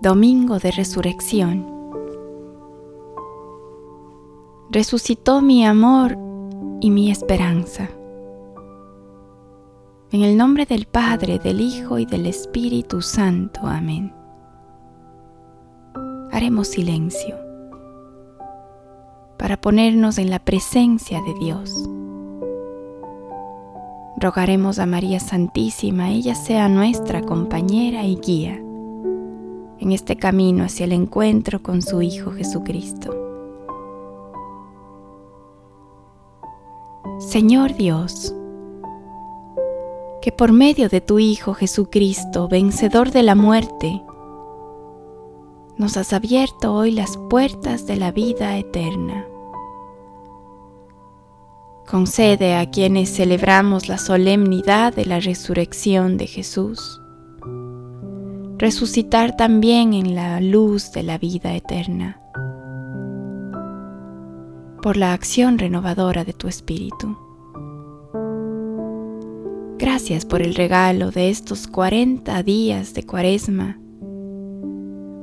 Domingo de Resurrección. Resucitó mi amor y mi esperanza. En el nombre del Padre, del Hijo y del Espíritu Santo. Amén. Haremos silencio para ponernos en la presencia de Dios. Rogaremos a María Santísima, ella sea nuestra compañera y guía en este camino hacia el encuentro con su Hijo Jesucristo. Señor Dios, que por medio de tu Hijo Jesucristo, vencedor de la muerte, nos has abierto hoy las puertas de la vida eterna. Concede a quienes celebramos la solemnidad de la resurrección de Jesús resucitar también en la luz de la vida eterna, por la acción renovadora de tu Espíritu. Gracias por el regalo de estos 40 días de cuaresma,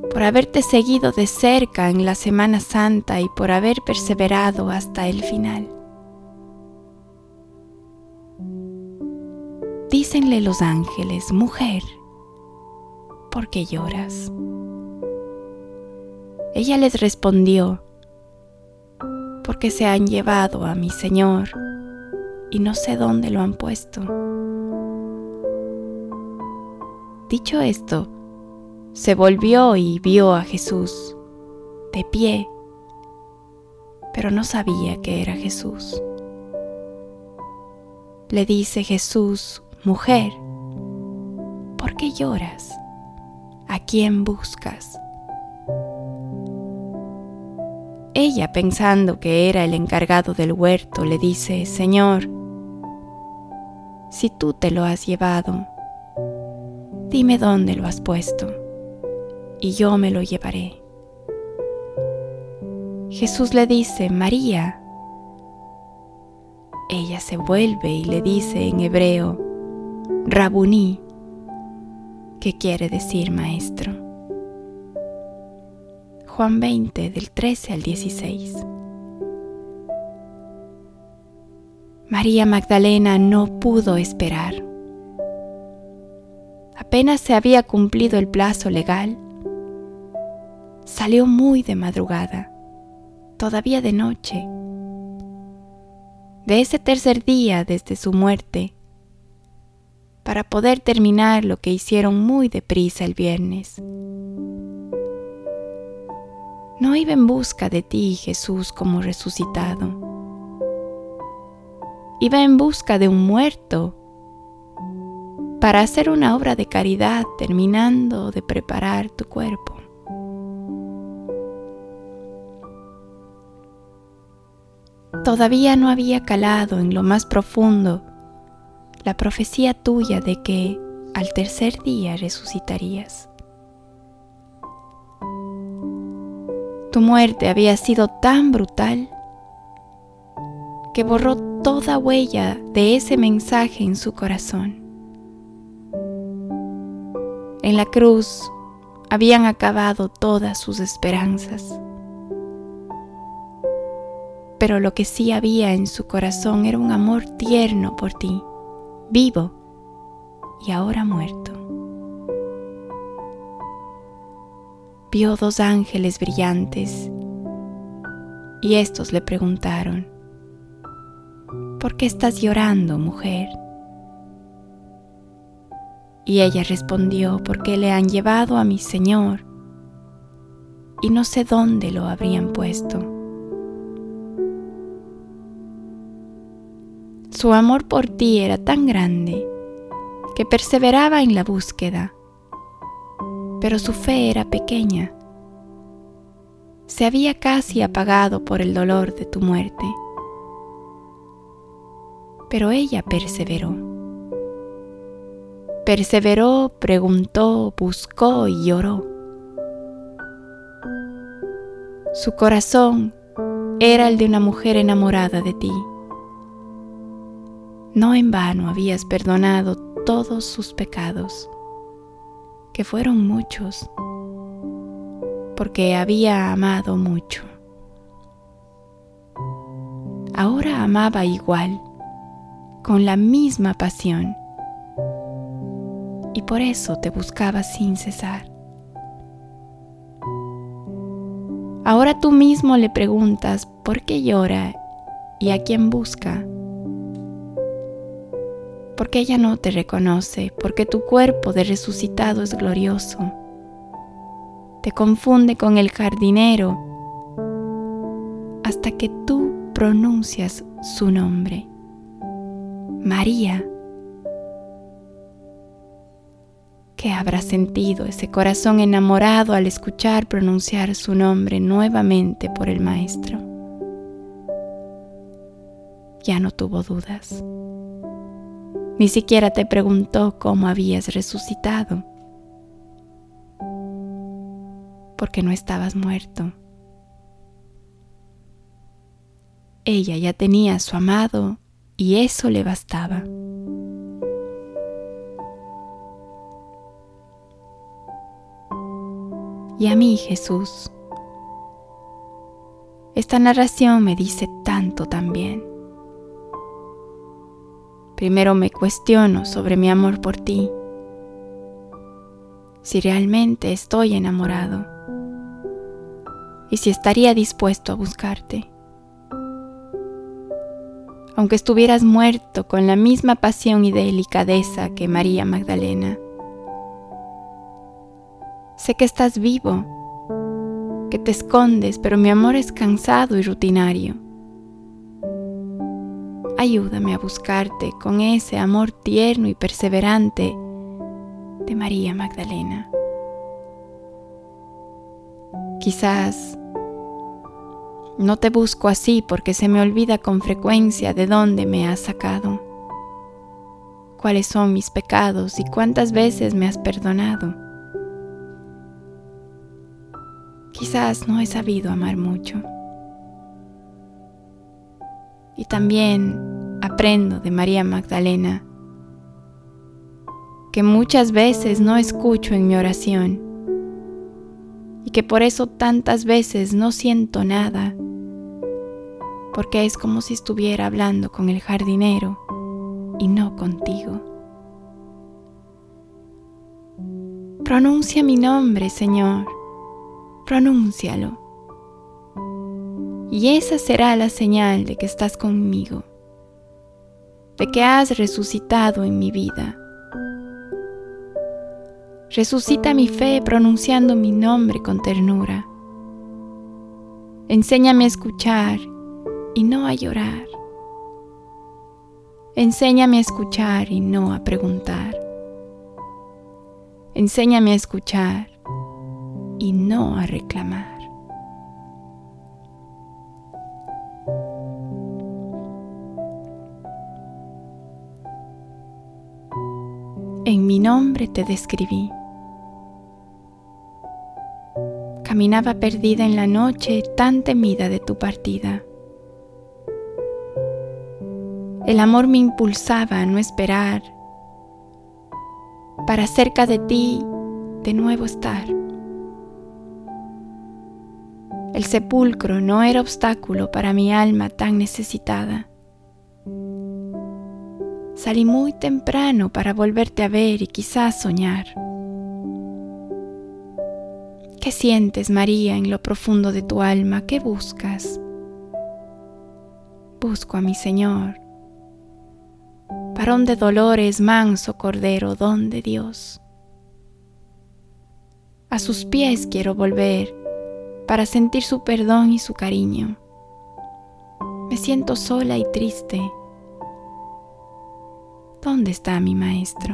por haberte seguido de cerca en la Semana Santa y por haber perseverado hasta el final. Dícenle los ángeles, mujer, ¿por qué lloras? Ella les respondió, porque se han llevado a mi Señor y no sé dónde lo han puesto. Dicho esto, se volvió y vio a Jesús de pie, pero no sabía que era Jesús. Le dice Jesús, mujer, ¿por qué lloras? ¿A quién buscas? Ella, pensando que era el encargado del huerto, le dice, Señor, si tú te lo has llevado, dime dónde lo has puesto, y yo me lo llevaré. Jesús le dice, María. Ella se vuelve y le dice en hebreo, Rabuní, ¿Qué quiere decir maestro? Juan 20 del 13 al 16. María Magdalena no pudo esperar. Apenas se había cumplido el plazo legal, salió muy de madrugada, todavía de noche. De ese tercer día desde su muerte, para poder terminar lo que hicieron muy deprisa el viernes. No iba en busca de ti, Jesús, como resucitado. Iba en busca de un muerto para hacer una obra de caridad terminando de preparar tu cuerpo. Todavía no había calado en lo más profundo la profecía tuya de que al tercer día resucitarías. Tu muerte había sido tan brutal que borró toda huella de ese mensaje en su corazón. En la cruz habían acabado todas sus esperanzas. Pero lo que sí había en su corazón era un amor tierno por ti vivo y ahora muerto. Vio dos ángeles brillantes y estos le preguntaron, ¿por qué estás llorando, mujer? Y ella respondió, porque le han llevado a mi Señor y no sé dónde lo habrían puesto. Su amor por ti era tan grande que perseveraba en la búsqueda, pero su fe era pequeña. Se había casi apagado por el dolor de tu muerte. Pero ella perseveró. Perseveró, preguntó, buscó y lloró. Su corazón era el de una mujer enamorada de ti no en vano habías perdonado todos sus pecados, que fueron muchos, porque había amado mucho. Ahora amaba igual, con la misma pasión, y por eso te buscaba sin cesar. Ahora tú mismo le preguntas por qué llora y a quién busca. Porque ella no te reconoce, porque tu cuerpo de resucitado es glorioso. Te confunde con el jardinero hasta que tú pronuncias su nombre. María. ¿Qué habrá sentido ese corazón enamorado al escuchar pronunciar su nombre nuevamente por el Maestro? Ya no tuvo dudas. Ni siquiera te preguntó cómo habías resucitado, porque no estabas muerto. Ella ya tenía a su amado y eso le bastaba. Y a mí, Jesús, esta narración me dice tanto también. Primero me cuestiono sobre mi amor por ti, si realmente estoy enamorado. Y si estaría dispuesto a buscarte. Aunque estuvieras muerto con la misma pasión y delicadeza que María Magdalena, sé que estás vivo, que te escondes, pero mi amor es cansado y rutinario Ayúdame a buscarte con ese amor tierno y perseverante de María Magdalena. Quizás no te busco así porque se me olvida con frecuencia de dónde me has sacado, cuáles son mis pecados y cuántas veces me has perdonado. Quizás no he sabido amar mucho. Y también aprendo de María Magdalena que muchas veces no escucho en mi oración y que por eso tantas veces no siento nada, porque es como si estuviera hablando con el jardinero y no contigo. Pronuncia mi nombre, Señor, pronúncialo y esa será la señal de que estás conmigo, de que has resucitado en mi vida. Resucita mi fe pronunciando mi nombre con ternura. Enséñame a escuchar y no a llorar. Enséñame a escuchar y no a preguntar. Enséñame a escuchar y no a reclamar. En mi nombre te describí. Caminaba perdida en la noche tan temida de tu partida. El amor me impulsaba a no esperar para cerca de ti de nuevo estar. El sepulcro no era obstáculo para mi alma tan necesitada. Salí muy temprano para volverte a ver y quizás soñar. ¿Qué sientes, María, en lo profundo de tu alma? ¿Qué buscas? Busco a mi Señor. Varón de dolores, manso cordero, don de Dios. A sus pies quiero volver para sentir su perdón y su cariño. Me siento sola y triste ¿Dónde está mi maestro?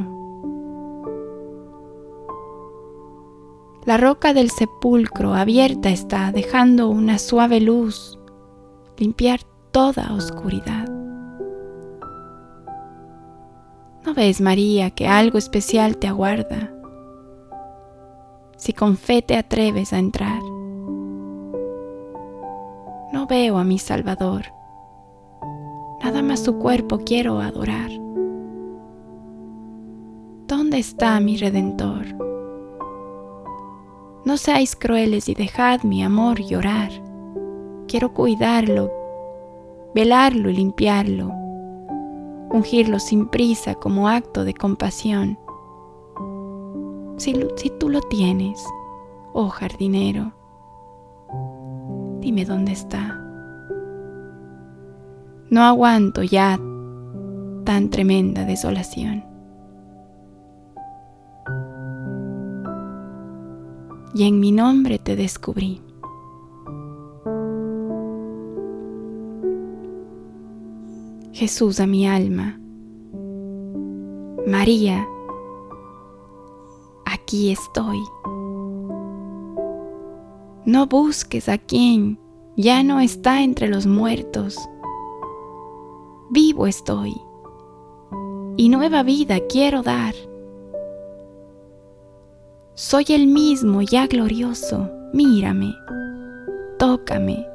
La roca del sepulcro abierta está, dejando una suave luz limpiar toda oscuridad. ¿No ves, María, que algo especial te aguarda? Si con fe te atreves a entrar. No veo a mi Salvador, nada más su cuerpo quiero adorar. ¿Dónde está mi redentor? No seáis crueles y dejad mi amor llorar. Quiero cuidarlo, velarlo y limpiarlo, ungirlo sin prisa como acto de compasión. Si, si tú lo tienes, oh jardinero, dime dónde está. No aguanto ya tan tremenda desolación. Y en mi nombre te descubrí. Jesús a mi alma. María, aquí estoy. No busques a quien ya no está entre los muertos. Vivo estoy y nueva vida quiero dar. Soy el mismo ya glorioso, mírame, tócame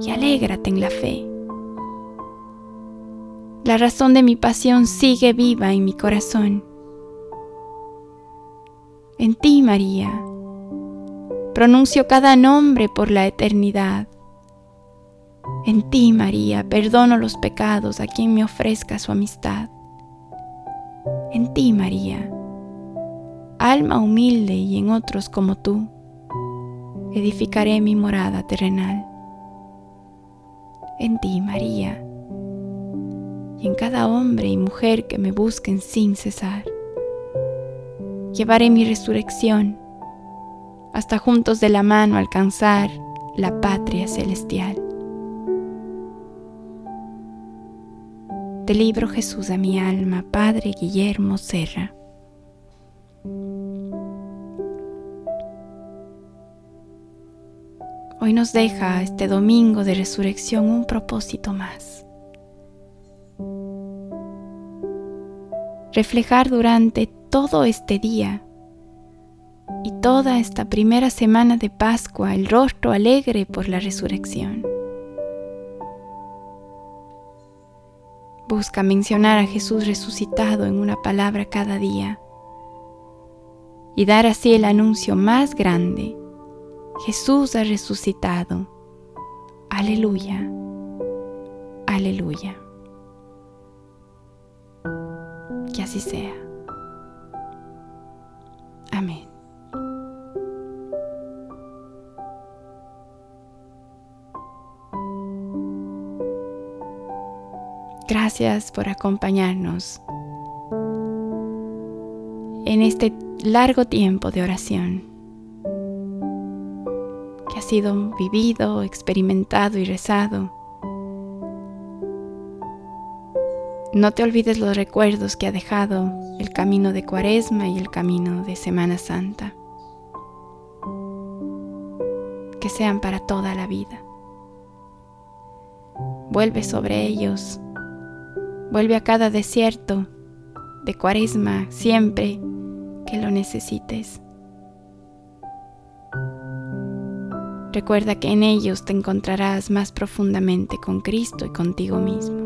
y alégrate en la fe. La razón de mi pasión sigue viva en mi corazón. En ti, María, pronuncio cada nombre por la eternidad. En ti, María, perdono los pecados a quien me ofrezca su amistad. En ti, María, alma humilde y en otros como tú, edificaré mi morada terrenal. En ti, María, y en cada hombre y mujer que me busquen sin cesar. Llevaré mi resurrección hasta juntos de la mano alcanzar la patria celestial. Del libro Jesús a mi alma, Padre Guillermo Serra. Hoy nos deja este domingo de resurrección un propósito más. reflejar durante todo este día y toda esta primera semana de Pascua el rostro alegre por la resurrección. Busca mencionar a Jesús resucitado en una palabra cada día y dar así el anuncio más grande. Jesús ha resucitado. Aleluya. Aleluya. Que así sea. Amén. Gracias por acompañarnos en este largo tiempo de oración sido vivido, experimentado y rezado No te olvides los recuerdos que ha dejado el camino de Cuaresma y el camino de Semana Santa. Que sean para toda la vida. Vuelve sobre ellos. Vuelve a cada desierto de Cuaresma siempre que lo necesites. Recuerda que en ellos te encontrarás más profundamente con Cristo y contigo mismo.